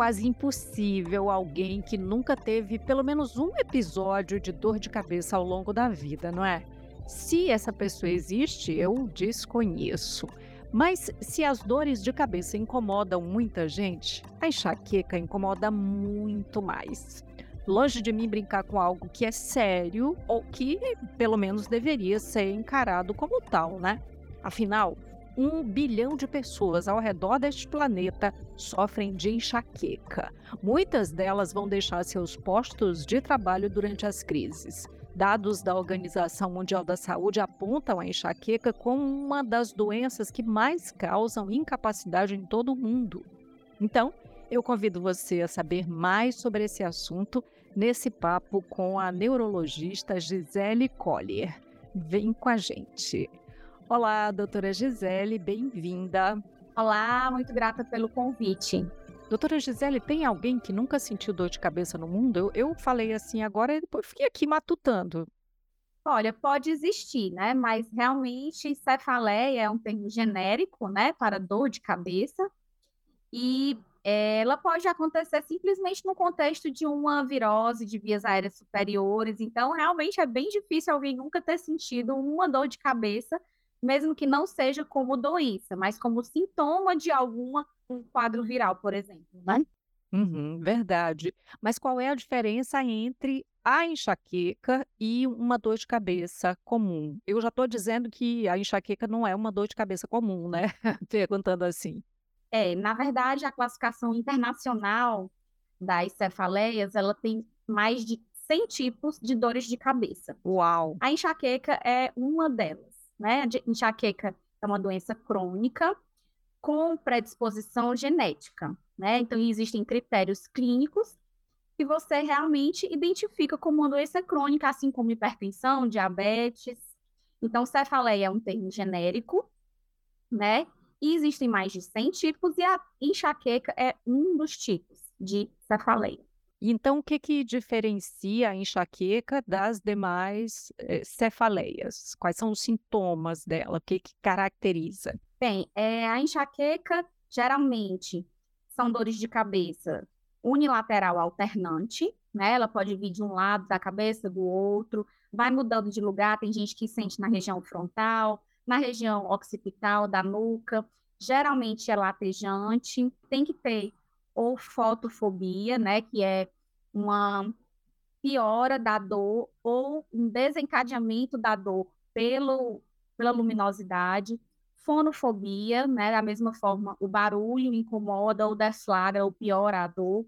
quase impossível alguém que nunca teve pelo menos um episódio de dor de cabeça ao longo da vida, não é? Se essa pessoa existe, eu desconheço. Mas se as dores de cabeça incomodam muita gente, a enxaqueca incomoda muito mais. Longe de mim brincar com algo que é sério ou que, pelo menos, deveria ser encarado como tal, né? Afinal, um bilhão de pessoas ao redor deste planeta sofrem de enxaqueca. Muitas delas vão deixar seus postos de trabalho durante as crises. Dados da Organização Mundial da Saúde apontam a enxaqueca como uma das doenças que mais causam incapacidade em todo o mundo. Então, eu convido você a saber mais sobre esse assunto nesse papo com a neurologista Gisele Collier. Vem com a gente. Olá, doutora Gisele, bem-vinda. Olá, muito grata pelo convite. Doutora Gisele, tem alguém que nunca sentiu dor de cabeça no mundo? Eu, eu falei assim agora e depois fiquei aqui matutando. Olha, pode existir, né? Mas realmente cefaleia é um termo genérico, né, para dor de cabeça. E é, ela pode acontecer simplesmente no contexto de uma virose de vias aéreas superiores. Então, realmente é bem difícil alguém nunca ter sentido uma dor de cabeça mesmo que não seja como doença, mas como sintoma de alguma um quadro viral, por exemplo, né? Uhum, verdade. Mas qual é a diferença entre a enxaqueca e uma dor de cabeça comum? Eu já estou dizendo que a enxaqueca não é uma dor de cabeça comum, né? Perguntando assim. É, na verdade, a classificação internacional das cefaleias, ela tem mais de 100 tipos de dores de cabeça. Uau! A enxaqueca é uma delas né? A enxaqueca é uma doença crônica com predisposição genética, né? Então, existem critérios clínicos que você realmente identifica como uma doença crônica, assim como hipertensão, diabetes. Então, cefaleia é um termo genérico, né? E existem mais de 100 tipos e a enxaqueca é um dos tipos de cefaleia. Então, o que que diferencia a enxaqueca das demais eh, cefaleias? Quais são os sintomas dela? O que que caracteriza? Bem, é, a enxaqueca geralmente são dores de cabeça unilateral alternante, né? Ela pode vir de um lado da cabeça, do outro, vai mudando de lugar. Tem gente que sente na região frontal, na região occipital da nuca. Geralmente é latejante. Tem que ter ou fotofobia, né, que é uma piora da dor ou um desencadeamento da dor pelo, pela luminosidade, fonofobia, né, da mesma forma, o barulho incomoda ou desflagra ou piora a dor,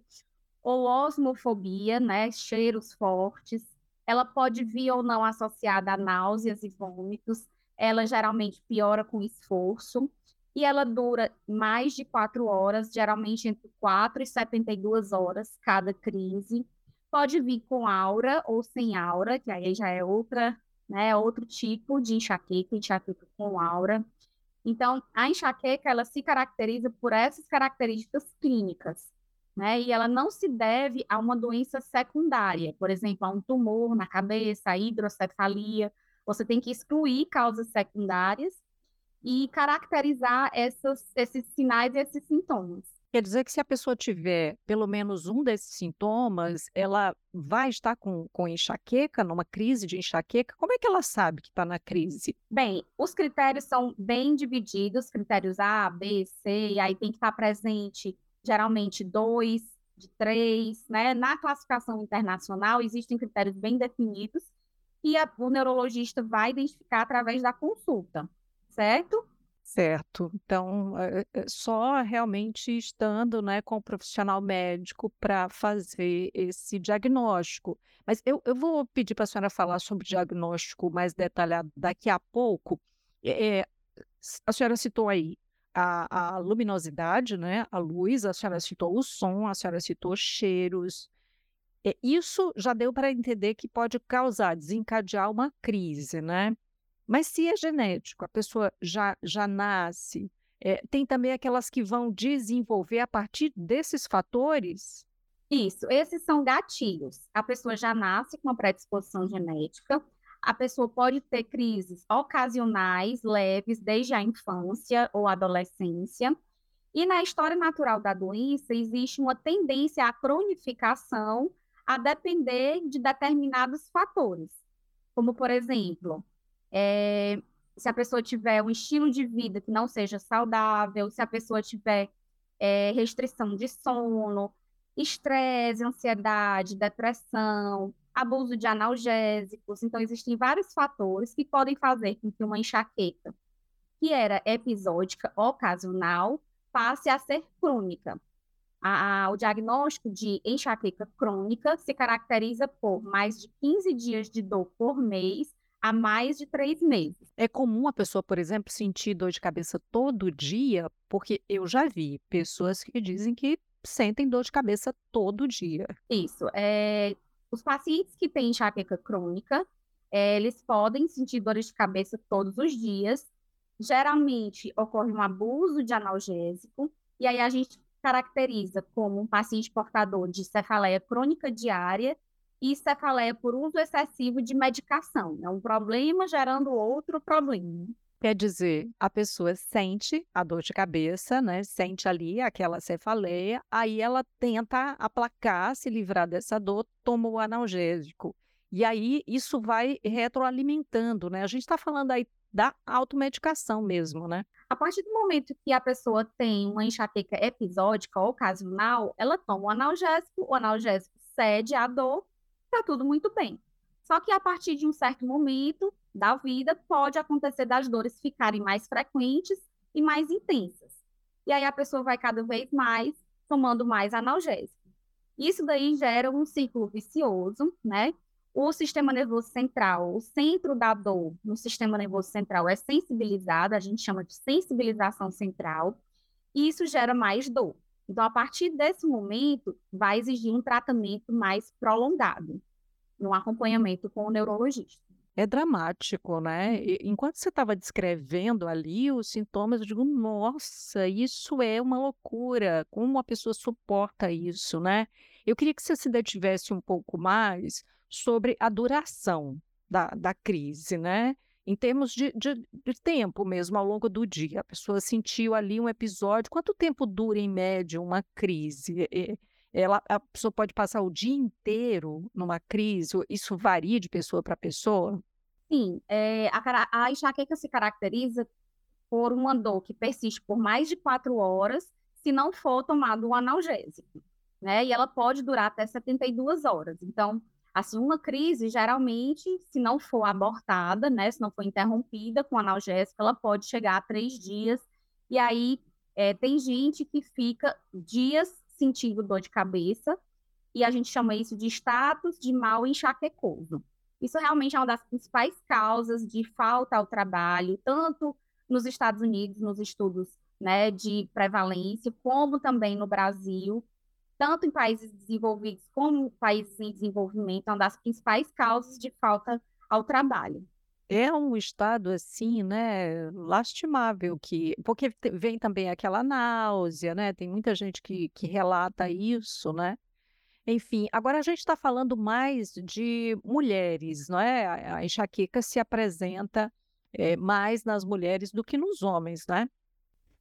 ou osmofobia, né, cheiros fortes, ela pode vir ou não associada a náuseas e vômitos, ela geralmente piora com esforço, e ela dura mais de quatro horas, geralmente entre 4 e 72 horas cada crise. Pode vir com aura ou sem aura, que aí já é outra, né, outro tipo de enxaqueca, enxaqueca com aura. Então, a enxaqueca, ela se caracteriza por essas características clínicas, né, e ela não se deve a uma doença secundária, por exemplo, a um tumor na cabeça, a hidrocefalia. Você tem que excluir causas secundárias e caracterizar essas, esses sinais e esses sintomas. Quer dizer que se a pessoa tiver pelo menos um desses sintomas, ela vai estar com, com enxaqueca, numa crise de enxaqueca? Como é que ela sabe que está na crise? Bem, os critérios são bem divididos, critérios A, B, C, e aí tem que estar presente geralmente dois, de três, né? Na classificação internacional existem critérios bem definidos e a, o neurologista vai identificar através da consulta certo? Certo. Então, é, é só realmente estando, né, com o profissional médico para fazer esse diagnóstico. Mas eu, eu vou pedir para a senhora falar sobre o diagnóstico mais detalhado daqui a pouco. É, a senhora citou aí a, a luminosidade, né, a luz, a senhora citou o som, a senhora citou cheiros. É, isso já deu para entender que pode causar, desencadear uma crise, né? Mas se é genético, a pessoa já, já nasce, é, tem também aquelas que vão desenvolver a partir desses fatores? Isso, esses são gatilhos. A pessoa já nasce com uma predisposição genética, a pessoa pode ter crises ocasionais, leves, desde a infância ou adolescência, E na história natural da doença, existe uma tendência à cronificação a depender de determinados fatores, como, por exemplo, é, se a pessoa tiver um estilo de vida que não seja saudável, se a pessoa tiver é, restrição de sono, estresse, ansiedade, depressão, abuso de analgésicos. Então, existem vários fatores que podem fazer com que uma enxaqueca, que era episódica, ocasional, passe a ser crônica. A, a, o diagnóstico de enxaqueca crônica se caracteriza por mais de 15 dias de dor por mês há mais de três meses. É comum a pessoa, por exemplo, sentir dor de cabeça todo dia, porque eu já vi pessoas que dizem que sentem dor de cabeça todo dia. Isso. É, os pacientes que têm enxaqueca crônica, é, eles podem sentir dores de cabeça todos os dias. Geralmente ocorre um abuso de analgésico, e aí a gente caracteriza como um paciente portador de cefaleia crônica diária e cefaleia por uso excessivo de medicação. É um problema gerando outro problema. Quer dizer, a pessoa sente a dor de cabeça, né? Sente ali aquela cefaleia, aí ela tenta aplacar, se livrar dessa dor, toma o analgésico. E aí isso vai retroalimentando, né? A gente está falando aí da automedicação mesmo, né? A partir do momento que a pessoa tem uma enxaqueca episódica ou ocasional, ela toma o analgésico, o analgésico cede à dor, tá tudo muito bem. Só que a partir de um certo momento da vida, pode acontecer das dores ficarem mais frequentes e mais intensas. E aí a pessoa vai cada vez mais tomando mais analgésico. Isso daí gera um ciclo vicioso, né? O sistema nervoso central, o centro da dor no sistema nervoso central é sensibilizado, a gente chama de sensibilização central, e isso gera mais dor. Então, a partir desse momento, vai exigir um tratamento mais prolongado no acompanhamento com o neurologista. É dramático, né? Enquanto você estava descrevendo ali os sintomas, eu digo, nossa, isso é uma loucura. Como a pessoa suporta isso, né? Eu queria que você se detivesse um pouco mais sobre a duração da, da crise, né? Em termos de, de, de tempo mesmo, ao longo do dia. A pessoa sentiu ali um episódio. Quanto tempo dura, em média, uma crise? ela, a pessoa pode passar o dia inteiro numa crise? Isso varia de pessoa para pessoa? Sim, é, a, a enxaqueca se caracteriza por uma dor que persiste por mais de quatro horas se não for tomado um analgésico, né? E ela pode durar até 72 horas. Então, assim, uma crise, geralmente, se não for abortada, né? Se não for interrompida com analgésico, ela pode chegar a três dias. E aí, é, tem gente que fica dias sentindo dor de cabeça, e a gente chama isso de status de mal enxaquecoso. Isso realmente é uma das principais causas de falta ao trabalho, tanto nos Estados Unidos, nos estudos né, de prevalência, como também no Brasil, tanto em países desenvolvidos como países em desenvolvimento, é uma das principais causas de falta ao trabalho. É um estado assim, né, lastimável que porque vem também aquela náusea, né, tem muita gente que que relata isso, né. Enfim, agora a gente está falando mais de mulheres, não é? A enxaqueca se apresenta, eh, mais nas mulheres do que nos homens, né?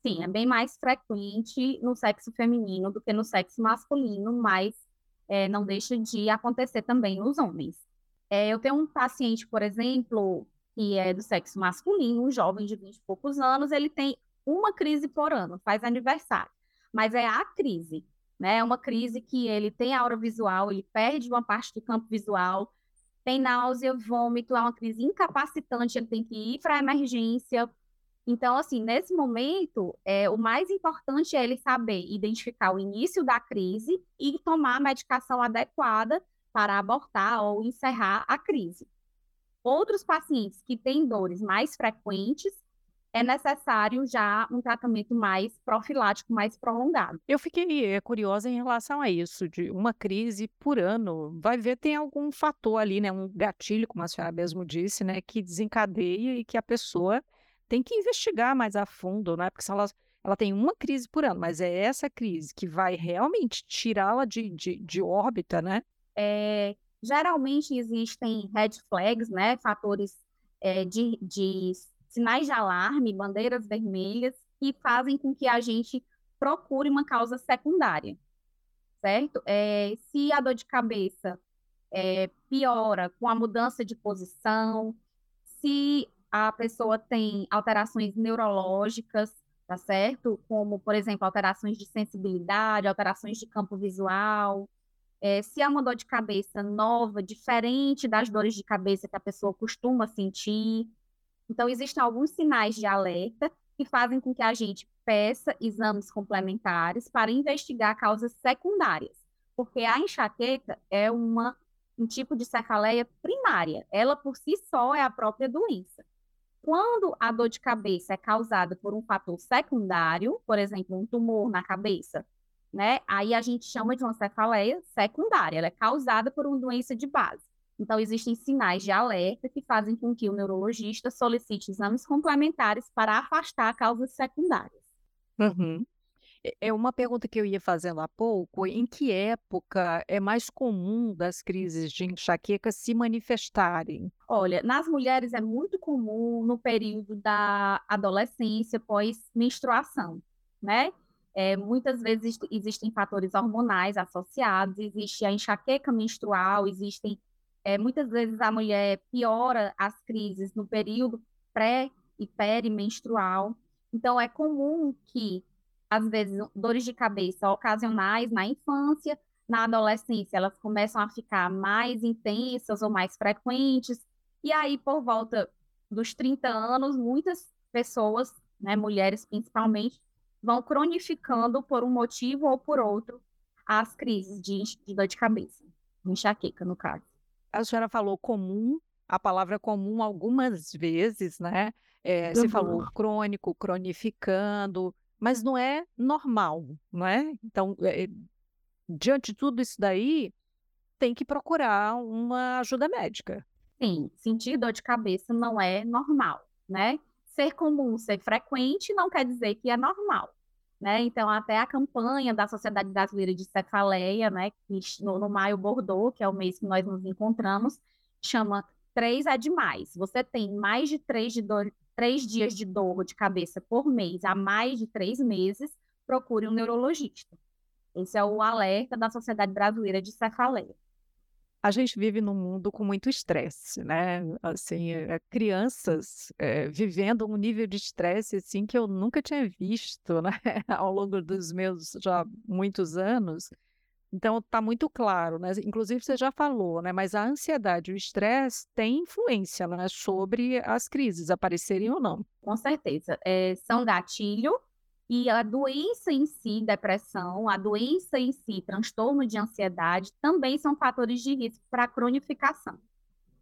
Sim, é bem mais frequente no sexo feminino do que no sexo masculino, mas, eh, não deixa de acontecer também nos homens. Eh, eu tenho um paciente, por exemplo que é do sexo masculino, um jovem de 20 e poucos anos, ele tem uma crise por ano, faz aniversário. Mas é a crise, né? É uma crise que ele tem aura visual, ele perde uma parte do campo visual, tem náusea, vômito, é uma crise incapacitante, ele tem que ir para a emergência. Então, assim, nesse momento, é, o mais importante é ele saber identificar o início da crise e tomar a medicação adequada para abortar ou encerrar a crise. Outros pacientes que têm dores mais frequentes, é necessário já um tratamento mais profilático, mais prolongado. Eu fiquei eh, curiosa em relação a isso, de uma crise por ano. Vai ver, tem algum fator ali, né? Um gatilho, como a senhora mesmo disse, né? Que desencadeia e que a pessoa tem que investigar mais a fundo, né? Porque se ela, ela tem uma crise por ano, mas é essa crise que vai realmente tirá-la de, de, de órbita, né? É, Geralmente existem red flags, né, fatores é, de, de sinais de alarme, bandeiras vermelhas, que fazem com que a gente procure uma causa secundária, certo? É, se a dor de cabeça é, piora com a mudança de posição, se a pessoa tem alterações neurológicas, tá certo? Como, por exemplo, alterações de sensibilidade, alterações de campo visual. É, se há uma dor de cabeça nova, diferente das dores de cabeça que a pessoa costuma sentir. Então, existem alguns sinais de alerta que fazem com que a gente peça exames complementares para investigar causas secundárias, porque a enxaqueca é uma, um tipo de cefaleia primária. Ela, por si só, é a própria doença. Quando a dor de cabeça é causada por um fator secundário, por exemplo, um tumor na cabeça, né? Aí a gente chama de uma cefaleia secundária, ela é causada por uma doença de base. Então, existem sinais de alerta que fazem com que o neurologista solicite exames complementares para afastar causas secundárias. Uhum. É, é uma pergunta que eu ia fazendo há pouco, em que época é mais comum das crises de enxaqueca se manifestarem? Olha, nas mulheres é muito comum no período da adolescência pós-menstruação, né? É, muitas vezes existem fatores hormonais associados, existe a enxaqueca menstrual, existem é, muitas vezes a mulher piora as crises no período pré e perimenstrual. Então, é comum que às vezes, dores de cabeça ocasionais na infância, na adolescência, elas começam a ficar mais intensas ou mais frequentes, e aí, por volta dos 30 anos, muitas pessoas, né, mulheres principalmente, vão cronificando por um motivo ou por outro as crises de, de dor de cabeça, enxaqueca, no caso. A senhora falou comum, a palavra comum algumas vezes, né? É, você falou crônico, cronificando, mas não é normal, não é? Então, é, diante de tudo isso daí, tem que procurar uma ajuda médica. Sim, sentir dor de cabeça não é normal, né? Ser comum, ser frequente não quer dizer que é normal, né? Então, até a campanha da Sociedade Brasileira de Cefaleia, né, no, no Maio Bordeaux, que é o mês que nós nos encontramos, chama três é demais. Você tem mais de três de dor, três dias de dor de cabeça por mês há mais de três meses, procure um neurologista. Esse é o alerta da Sociedade Brasileira de Cefaleia. A gente vive num mundo com muito estresse, né? Assim, é, crianças é, vivendo um nível de estresse assim que eu nunca tinha visto, né? Ao longo dos meus já muitos anos. Então está muito claro, né? Inclusive você já falou, né? Mas a ansiedade, o estresse tem influência, né? Sobre as crises aparecerem ou não. Com certeza, é, são gatilho e a doença em si, depressão, a doença em si, transtorno de ansiedade, também são fatores de risco para a cronificação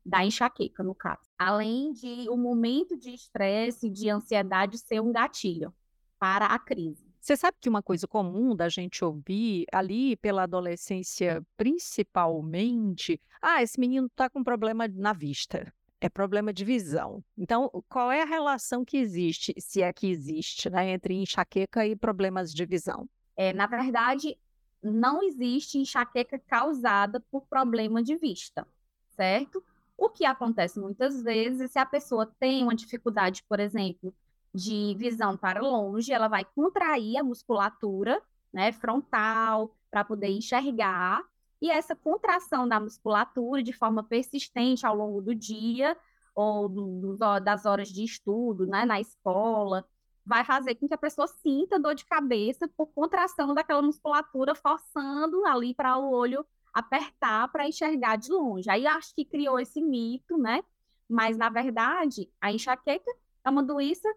da enxaqueca, no caso. Além de o momento de estresse, de ansiedade ser um gatilho para a crise. Você sabe que uma coisa comum da gente ouvir ali pela adolescência, principalmente, ah, esse menino está com problema na vista, é problema de visão. Então, qual é a relação que existe, se é que existe, né, entre enxaqueca e problemas de visão? É, na verdade, não existe enxaqueca causada por problema de vista, certo? O que acontece muitas vezes, se a pessoa tem uma dificuldade, por exemplo, de visão para longe, ela vai contrair a musculatura né, frontal para poder enxergar. E essa contração da musculatura de forma persistente ao longo do dia ou do, do, das horas de estudo né, na escola vai fazer com que a pessoa sinta dor de cabeça por contração daquela musculatura, forçando ali para o olho apertar para enxergar de longe. Aí acho que criou esse mito, né? Mas na verdade, a enxaqueca é uma doença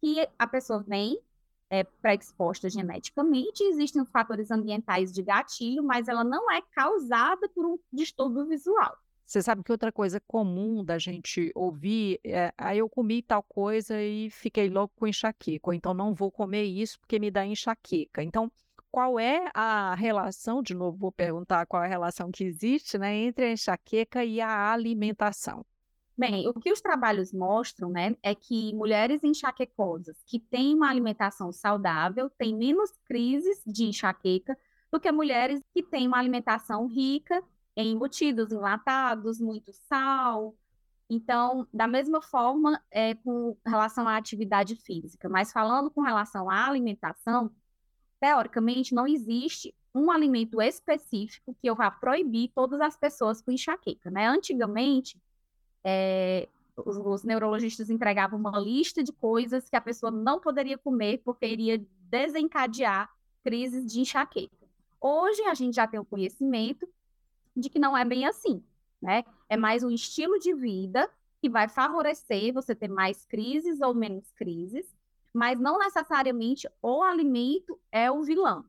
que a pessoa vem é, pré-exposta geneticamente, existem os fatores ambientais de gatilho, mas ela não é causada por um distúrbio visual. Você sabe que outra coisa comum da gente ouvir é: aí ah, eu comi tal coisa e fiquei louco com enxaqueca, ou então não vou comer isso porque me dá enxaqueca. Então, qual é a relação, de novo vou perguntar qual é a relação que existe né, entre a enxaqueca e a alimentação? Bem, o que os trabalhos mostram, né, é que mulheres enxaquecosas que têm uma alimentação saudável têm menos crises de enxaqueca do que mulheres que têm uma alimentação rica em embutidos enlatados, muito sal. Então, da mesma forma, é com relação à atividade física, mas falando com relação à alimentação, teoricamente, não existe um alimento específico que eu vá proibir todas as pessoas com enxaqueca, né? Antigamente, é, os, os, neurologistas entregavam uma lista de coisas que a pessoa não poderia comer porque iria desencadear crises de enxaqueca. Hoje, a gente já tem o conhecimento de que não é bem assim, né? É mais um estilo de vida que vai favorecer você ter mais crises ou menos crises, mas não necessariamente o alimento é o vilão.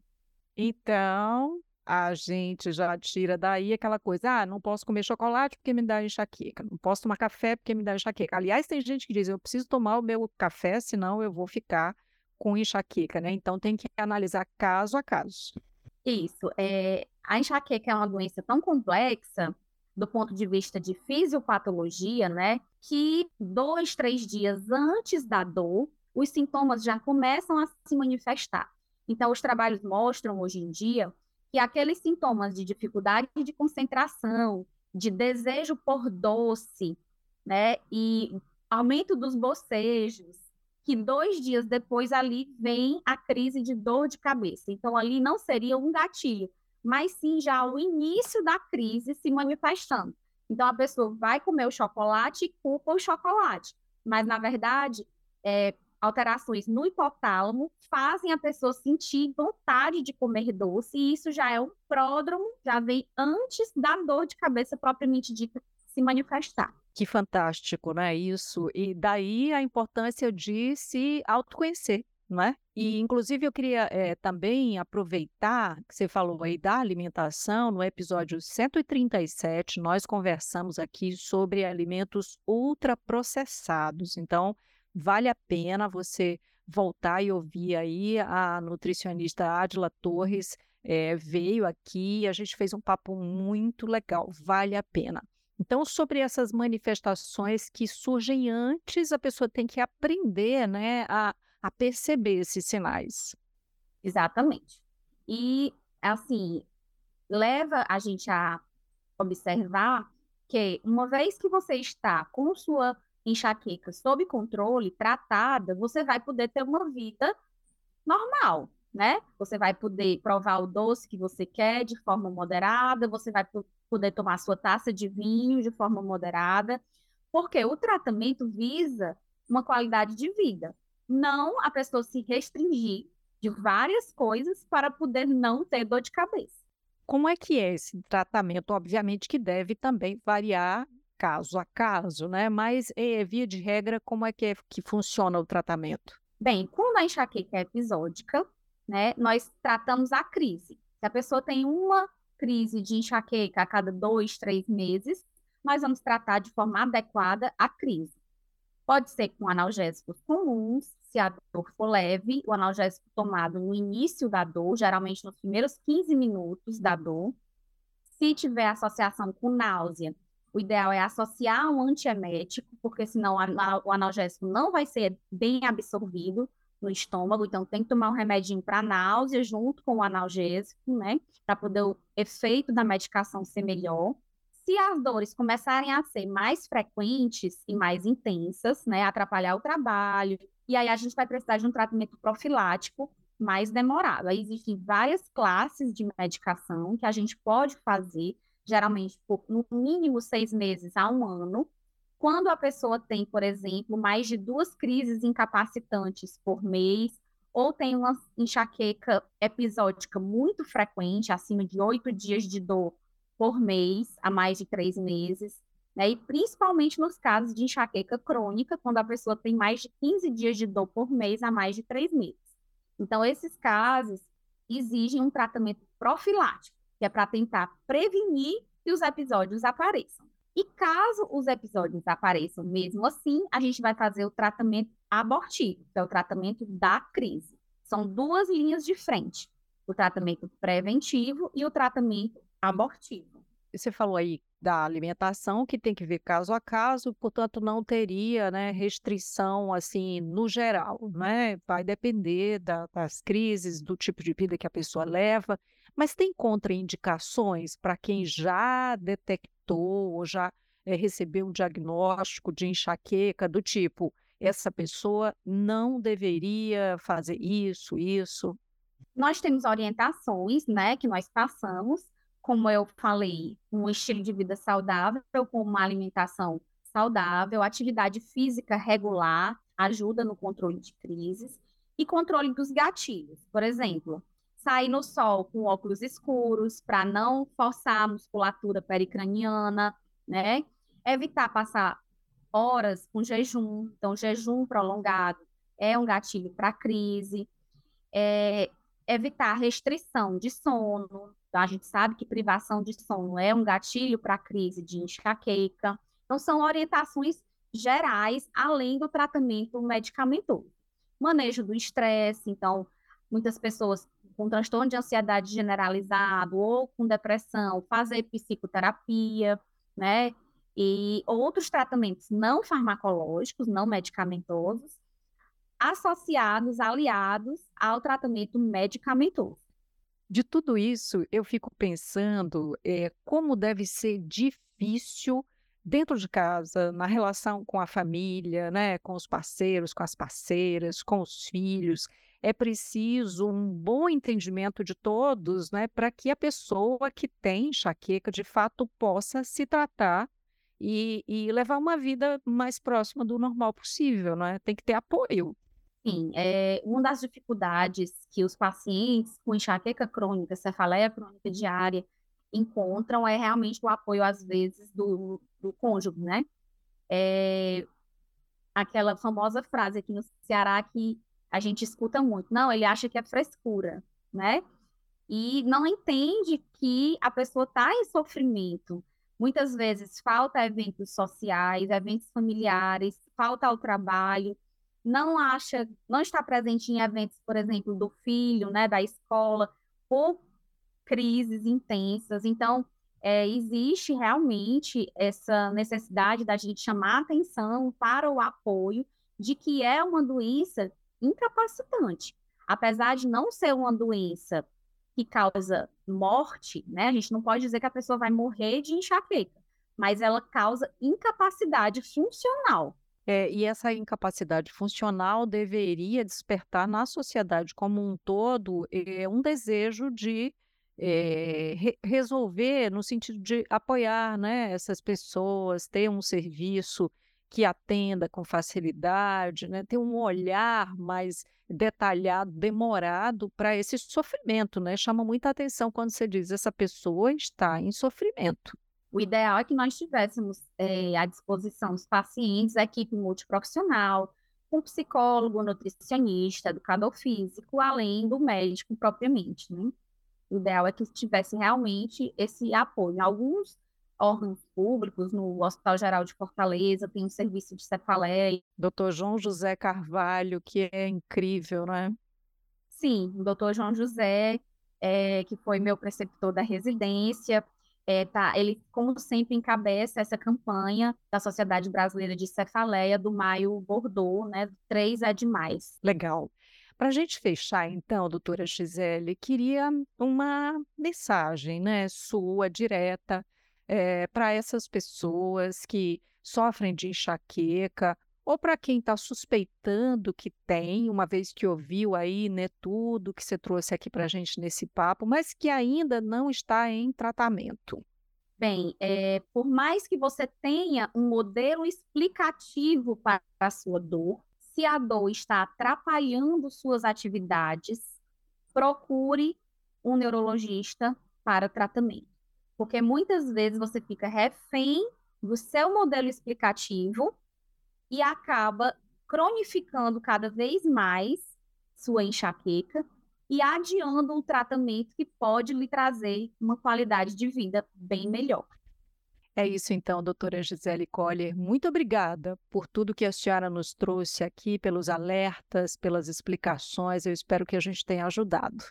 Então, a gente já tira daí aquela coisa, ah, não posso comer chocolate porque me dá enxaqueca, não posso tomar café porque me dá enxaqueca. Aliás, tem gente que diz, eu preciso tomar o meu café, senão eu vou ficar com enxaqueca, né? Então tem que analisar caso a caso. Isso. É, a enxaqueca é uma doença tão complexa do ponto de vista de fisiopatologia, né? Que dois, três dias antes da dor, os sintomas já começam a se manifestar. Então, os trabalhos mostram hoje em dia que aqueles sintomas de dificuldade de concentração, de desejo por doce, né, e aumento dos bocejos, que dois dias depois ali vem a crise de dor de cabeça. Então, ali não seria um gatilho, mas sim já o início da crise se manifestando. Então, a pessoa vai comer o chocolate e culpa o chocolate, mas, na verdade, é, alterações no hipotálamo fazem a pessoa sentir vontade de comer doce, e isso já é um pródromo, já vem antes da dor de cabeça propriamente dita se manifestar. Que fantástico, né? Isso. E daí a importância de se autoconhecer, não é? E, inclusive, eu queria é, também aproveitar que você falou aí da alimentação. No episódio 137, nós conversamos aqui sobre alimentos ultraprocessados. Então, vale a pena você voltar e ouvir aí a nutricionista Adila Torres é, veio aqui e a gente fez um papo muito legal, vale a pena. Então, sobre essas manifestações que surgem antes, a pessoa tem que aprender né, a, a perceber esses sinais. Exatamente. E, assim, leva a gente a observar que, uma vez que você está com sua enxaqueca sob controle, tratada, você vai poder ter uma vida normal, né? Você vai poder provar o doce que você quer de forma moderada, você vai poder tomar sua taça de vinho de forma moderada, porque o tratamento visa uma qualidade de vida, não a pessoa se restringir de várias coisas para poder não ter dor de cabeça. Como é que é esse tratamento? Obviamente que deve também variar caso a caso, né? Mas, é, via de regra, como é que, é que funciona o tratamento? Bem, quando a enxaqueca é episódica, né, nós tratamos a crise. Se a pessoa tem uma crise de enxaqueca a cada dois, três meses, nós vamos tratar de forma adequada a crise. Pode ser com analgésicos comuns, se a dor for leve, o analgésico tomado no início da dor, geralmente nos primeiros 15 minutos da dor. Se tiver associação com náusea, o ideal é associar um antiemético, porque senão o analgésico não vai ser bem absorvido no estômago, então tem que tomar um remedinho para náusea junto com o analgésico, né, para poder o efeito da medicação ser melhor. Se as dores começarem a ser mais frequentes e mais intensas, né, atrapalhar o trabalho, e aí a gente vai precisar de um tratamento profilático mais demorado. Aí existem várias classes de medicação que a gente pode fazer geralmente por no mínimo seis meses a um ano. Quando a pessoa tem, por exemplo, mais de duas crises incapacitantes por mês, ou tem uma enxaqueca episódica muito frequente, acima de oito dias de dor por mês, a mais de três meses, né? e principalmente nos casos de enxaqueca crônica, quando a pessoa tem mais de 15 dias de dor por mês, a mais de três meses. Então, esses casos exigem um tratamento profilático que é para tentar prevenir que os episódios apareçam. E caso os episódios apareçam mesmo assim, a gente vai fazer o tratamento abortivo, que é o tratamento da crise. São duas linhas de frente: o tratamento preventivo e o tratamento abortivo. Você falou aí da alimentação, que tem que ver caso a caso, portanto, não teria né, restrição assim no geral, né? Vai depender da, das crises, do tipo de vida que a pessoa leva. Mas tem contraindicações para quem já detectou ou já é, recebeu um diagnóstico de enxaqueca do tipo, essa pessoa não deveria fazer isso, isso? Nós temos orientações, né, que nós passamos, como eu falei, um estilo de vida saudável, com uma alimentação saudável, atividade física regular, ajuda no controle de crises e controle dos gatilhos. Por exemplo, sair no sol com óculos escuros para não forçar a musculatura pericraniana, né? Evitar passar horas com jejum, então jejum prolongado é um gatilho para crise. É, evitar restrição de sono. Então, a gente sabe que privação de sono é um gatilho para crise de enxaqueca. Então, são orientações gerais, além do tratamento medicamentoso. Manejo do estresse, então, muitas pessoas com transtorno de ansiedade generalizado ou com depressão, fazer psicoterapia, né? E outros tratamentos não farmacológicos, não medicamentosos, associados, aliados ao tratamento medicamentoso. De tudo isso, eu fico pensando é, como deve ser difícil dentro de casa, na relação com a família, né, com os parceiros, com as parceiras, com os filhos. É preciso um bom entendimento de todos, né, para que a pessoa que tem enxaqueca de fato possa se tratar e, e levar uma vida mais próxima do normal possível, né? Tem que ter apoio. Sim, é, uma das dificuldades que os pacientes com enxaqueca crônica, cefaleia crônica diária, encontram é realmente o apoio, às vezes, do, do cônjuge, né? É, aquela famosa frase aqui no Ceará que a gente escuta muito, não, ele acha que é frescura, né? E não entende que a pessoa está em sofrimento. Muitas vezes falta eventos sociais, eventos familiares, falta ao trabalho, não acha, não está presente em eventos, por exemplo, do filho, né, da escola, por crises intensas. Então, é, existe realmente essa necessidade da gente chamar atenção para o apoio de que é uma doença incapacitante. Apesar de não ser uma doença que causa morte, né? A gente não pode dizer que a pessoa vai morrer de enxaqueca, mas ela causa incapacidade funcional. É, e essa incapacidade funcional deveria despertar na sociedade como um todo é, um desejo de é, re resolver no sentido de apoiar né, essas pessoas, ter um serviço que atenda com facilidade, né, ter um olhar mais detalhado, demorado para esse sofrimento, né? Chama muita atenção quando você diz essa pessoa está em sofrimento. O ideal é que nós tivéssemos é, à disposição os pacientes, a equipe multiprofissional, com psicólogo, nutricionista, educador físico, além do médico propriamente, né? O ideal é que tivesse realmente esse apoio. Alguns órgãos públicos, no Hospital Geral de Fortaleza, tem um serviço de cefaleia. Doutor João José Carvalho, que é incrível, não é? Sim, o doutor João José, é, que foi meu preceptor da residência, é, tá, ele, como sempre, encabeça essa campanha da Sociedade Brasileira de Cefaleia do Maio Bordeaux, né? Três é demais. Legal. Para a gente fechar, então, doutora Gisele, queria uma mensagem, né, sua, direta, é, para essas pessoas que sofrem de enxaqueca ou para quem está suspeitando que tem, uma vez que ouviu aí né, tudo que você trouxe aqui para a gente nesse papo, mas que ainda não está em tratamento? Bem, é, por mais que você tenha um modelo explicativo para a sua dor, se a dor está atrapalhando suas atividades, procure um neurologista para tratamento. Porque muitas vezes você fica refém do seu modelo explicativo e acaba cronificando cada vez mais sua enxaqueca e adiando um tratamento que pode lhe trazer uma qualidade de vida bem melhor. É isso então, doutora Gisele Collier. Muito obrigada por tudo que a senhora nos trouxe aqui, pelos alertas, pelas explicações. Eu espero que a gente tenha ajudado.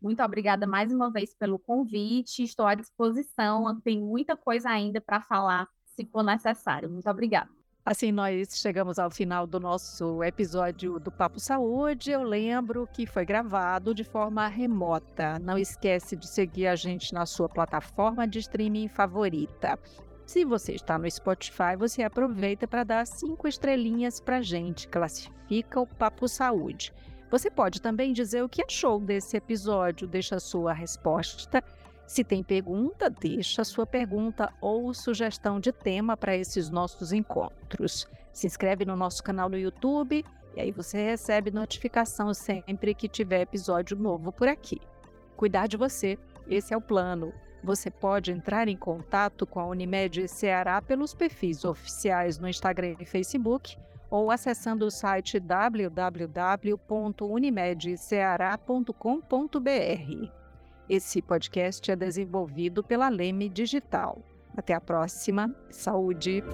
Muito obrigada mais uma vez pelo convite. Estou à disposição. Tem muita coisa ainda para falar, se for necessário. Muito obrigada. Assim, nós chegamos ao final do nosso episódio do Papo Saúde. Eu lembro que foi gravado de forma remota. Não esquece de seguir a gente na sua plataforma de streaming favorita. Se você está no Spotify, você aproveita para dar cinco estrelinhas para gente. Classifica o Papo Saúde. Você pode também dizer o que achou desse episódio, deixa a sua resposta. Se tem pergunta, deixa a sua pergunta ou sugestão de tema para esses nossos encontros. Se inscreve no nosso canal no YouTube e aí você recebe notificação sempre que tiver episódio novo por aqui. Cuidar de você, esse é o plano. Você pode entrar em contato com a Unimed Ceará pelos perfis oficiais no Instagram e Facebook ou acessando o site www.unimedceara.com.br. Esse podcast é desenvolvido pela Leme Digital. Até a próxima. Saúde!